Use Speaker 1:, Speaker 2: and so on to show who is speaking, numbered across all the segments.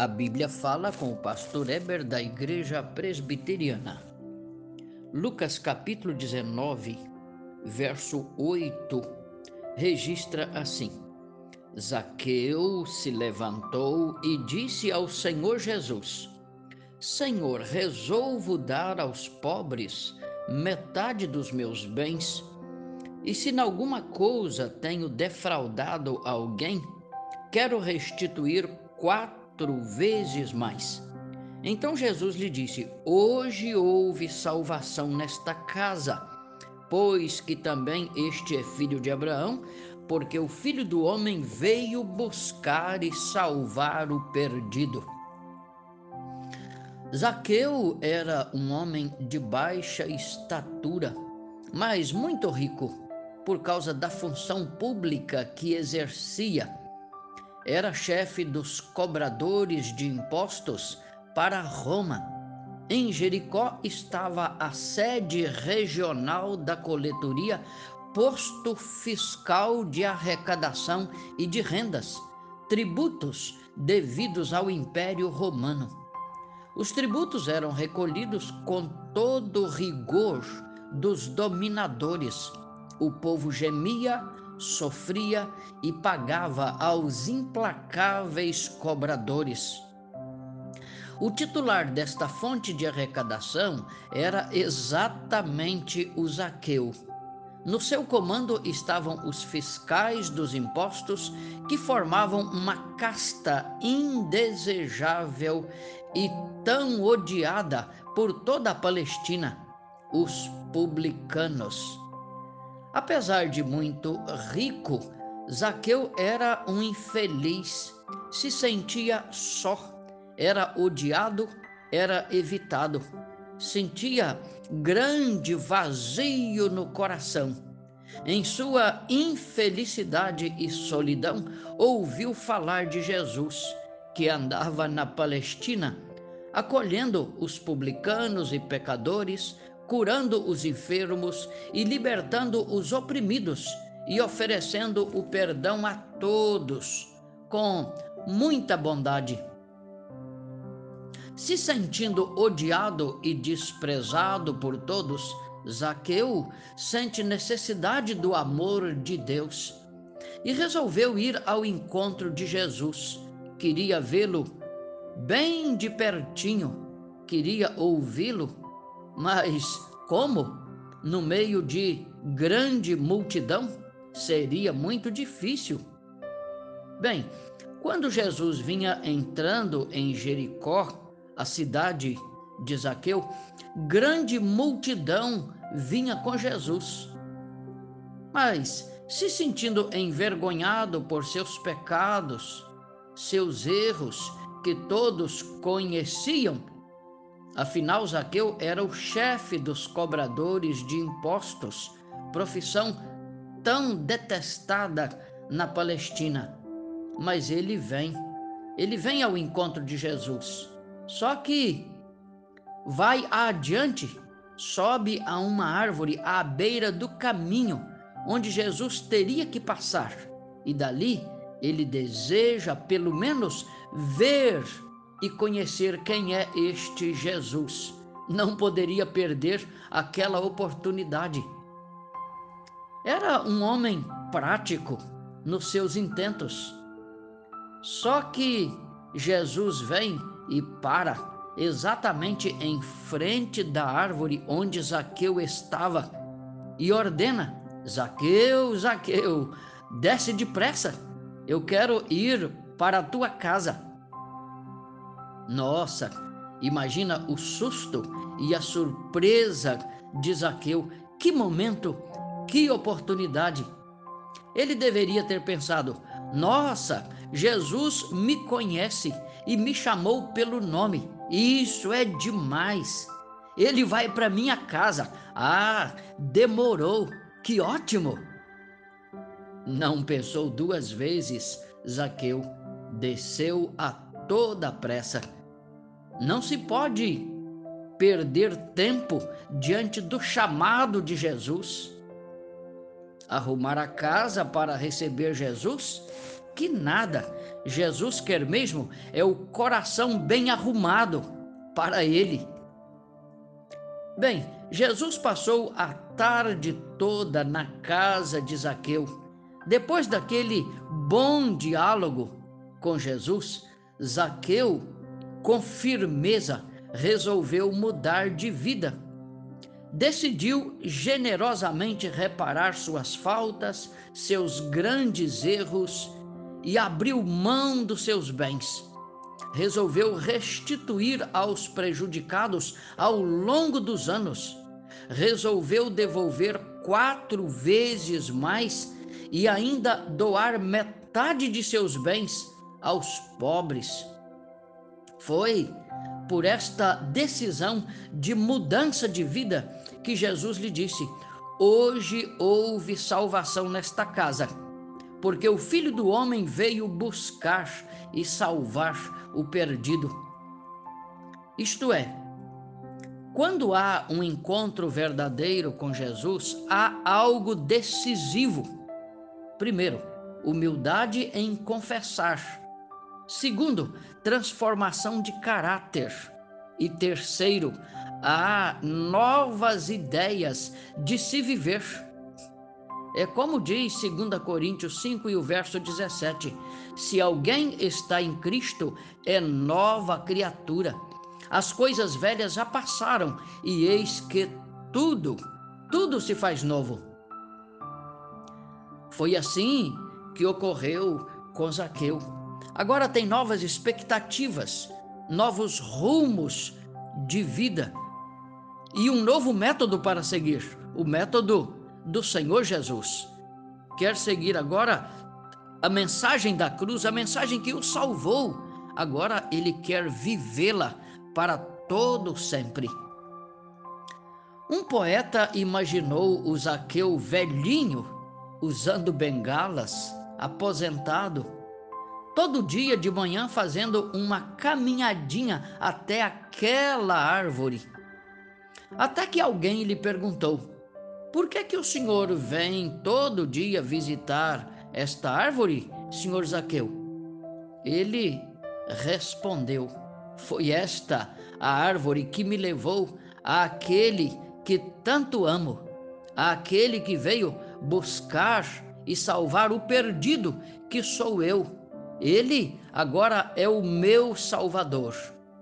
Speaker 1: A Bíblia fala com o pastor Eber da Igreja Presbiteriana. Lucas capítulo 19, verso 8, registra assim: Zaqueu se levantou e disse ao Senhor Jesus: Senhor, resolvo dar aos pobres metade dos meus bens, e se em alguma coisa tenho defraudado alguém, quero restituir quatro quatro vezes mais. Então Jesus lhe disse: Hoje houve salvação nesta casa, pois que também este é filho de Abraão, porque o filho do homem veio buscar e salvar o perdido. Zaqueu era um homem de baixa estatura, mas muito rico, por causa da função pública que exercia era chefe dos cobradores de impostos para Roma. Em Jericó estava a sede regional da coletoria, posto fiscal de arrecadação e de rendas, tributos devidos ao Império Romano. Os tributos eram recolhidos com todo rigor dos dominadores. O povo gemia sofria e pagava aos implacáveis cobradores. O titular desta fonte de arrecadação era exatamente o Zaqueu. No seu comando estavam os fiscais dos impostos, que formavam uma casta indesejável e tão odiada por toda a Palestina, os publicanos. Apesar de muito rico, Zaqueu era um infeliz, se sentia só, era odiado, era evitado, sentia grande vazio no coração. Em sua infelicidade e solidão, ouviu falar de Jesus, que andava na Palestina, acolhendo os publicanos e pecadores, curando os enfermos e libertando os oprimidos e oferecendo o perdão a todos com muita bondade. Se sentindo odiado e desprezado por todos, Zaqueu sente necessidade do amor de Deus e resolveu ir ao encontro de Jesus. Queria vê-lo bem de pertinho, queria ouvi-lo mas como? No meio de grande multidão? Seria muito difícil. Bem, quando Jesus vinha entrando em Jericó, a cidade de Zaqueu, grande multidão vinha com Jesus. Mas, se sentindo envergonhado por seus pecados, seus erros que todos conheciam, Afinal, Zaqueu era o chefe dos cobradores de impostos, profissão tão detestada na Palestina. Mas ele vem, ele vem ao encontro de Jesus. Só que vai adiante, sobe a uma árvore à beira do caminho onde Jesus teria que passar, e dali ele deseja pelo menos ver e conhecer quem é este Jesus. Não poderia perder aquela oportunidade. Era um homem prático nos seus intentos. Só que Jesus vem e para exatamente em frente da árvore onde Zaqueu estava e ordena: Zaqueu, Zaqueu, desce depressa, eu quero ir para a tua casa. Nossa, imagina o susto e a surpresa de Zaqueu. Que momento, que oportunidade. Ele deveria ter pensado: nossa, Jesus me conhece e me chamou pelo nome. Isso é demais. Ele vai para minha casa. Ah, demorou. Que ótimo. Não pensou duas vezes, Zaqueu desceu a toda pressa não se pode perder tempo diante do chamado de Jesus. Arrumar a casa para receber Jesus? Que nada! Jesus quer mesmo é o coração bem arrumado para ele. Bem, Jesus passou a tarde toda na casa de Zaqueu. Depois daquele bom diálogo com Jesus, Zaqueu, com firmeza, resolveu mudar de vida. Decidiu generosamente reparar suas faltas, seus grandes erros e abriu mão dos seus bens. Resolveu restituir aos prejudicados ao longo dos anos. Resolveu devolver quatro vezes mais e ainda doar metade de seus bens aos pobres. Foi por esta decisão de mudança de vida que Jesus lhe disse: Hoje houve salvação nesta casa, porque o Filho do Homem veio buscar e salvar o perdido. Isto é, quando há um encontro verdadeiro com Jesus, há algo decisivo. Primeiro, humildade em confessar Segundo, transformação de caráter. E terceiro, há novas ideias de se viver. É como diz 2 Coríntios 5 e o verso 17: Se alguém está em Cristo, é nova criatura. As coisas velhas já passaram e eis que tudo, tudo se faz novo. Foi assim que ocorreu com Zaqueu. Agora tem novas expectativas, novos rumos de vida e um novo método para seguir o método do Senhor Jesus. Quer seguir agora a mensagem da cruz, a mensagem que o salvou. Agora ele quer vivê-la para todo sempre. Um poeta imaginou o Zaqueu velhinho, usando bengalas, aposentado, todo dia de manhã fazendo uma caminhadinha até aquela árvore. Até que alguém lhe perguntou: Por que que o senhor vem todo dia visitar esta árvore, senhor Zaqueu? Ele respondeu: Foi esta a árvore que me levou àquele que tanto amo, àquele que veio buscar e salvar o perdido, que sou eu ele agora é o meu Salvador.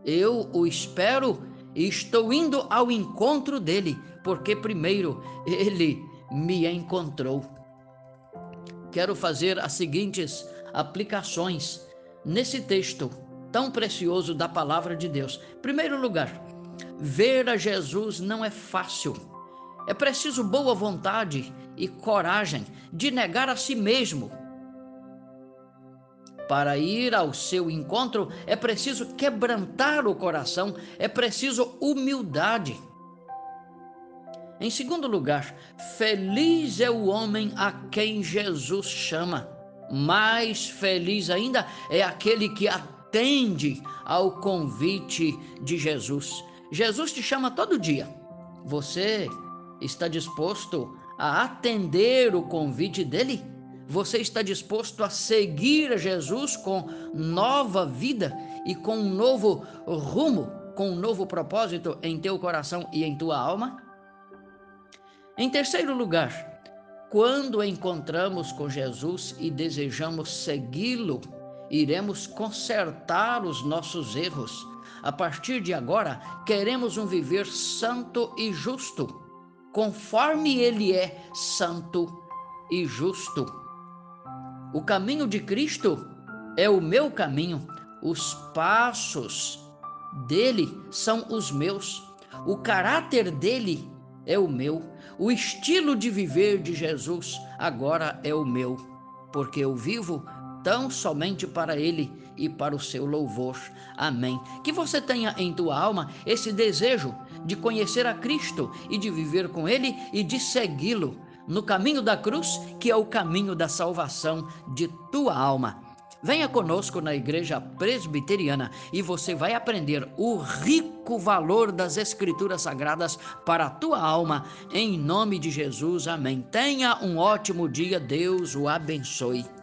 Speaker 1: Eu o espero e estou indo ao encontro dele, porque primeiro ele me encontrou. Quero fazer as seguintes aplicações nesse texto tão precioso da palavra de Deus. Primeiro lugar, ver a Jesus não é fácil. É preciso boa vontade e coragem de negar a si mesmo para ir ao seu encontro é preciso quebrantar o coração, é preciso humildade. Em segundo lugar, feliz é o homem a quem Jesus chama. Mais feliz ainda é aquele que atende ao convite de Jesus. Jesus te chama todo dia. Você está disposto a atender o convite dele? Você está disposto a seguir Jesus com nova vida e com um novo rumo, com um novo propósito em teu coração e em tua alma? Em terceiro lugar, quando encontramos com Jesus e desejamos segui-lo, iremos consertar os nossos erros. A partir de agora, queremos um viver santo e justo, conforme ele é santo e justo. O caminho de Cristo é o meu caminho, os passos dele são os meus, o caráter dele é o meu, o estilo de viver de Jesus agora é o meu, porque eu vivo tão somente para ele e para o seu louvor. Amém. Que você tenha em tua alma esse desejo de conhecer a Cristo e de viver com ele e de segui-lo no caminho da cruz, que é o caminho da salvação de tua alma. Venha conosco na Igreja Presbiteriana e você vai aprender o rico valor das Escrituras Sagradas para a tua alma, em nome de Jesus. Amém. Tenha um ótimo dia, Deus o abençoe.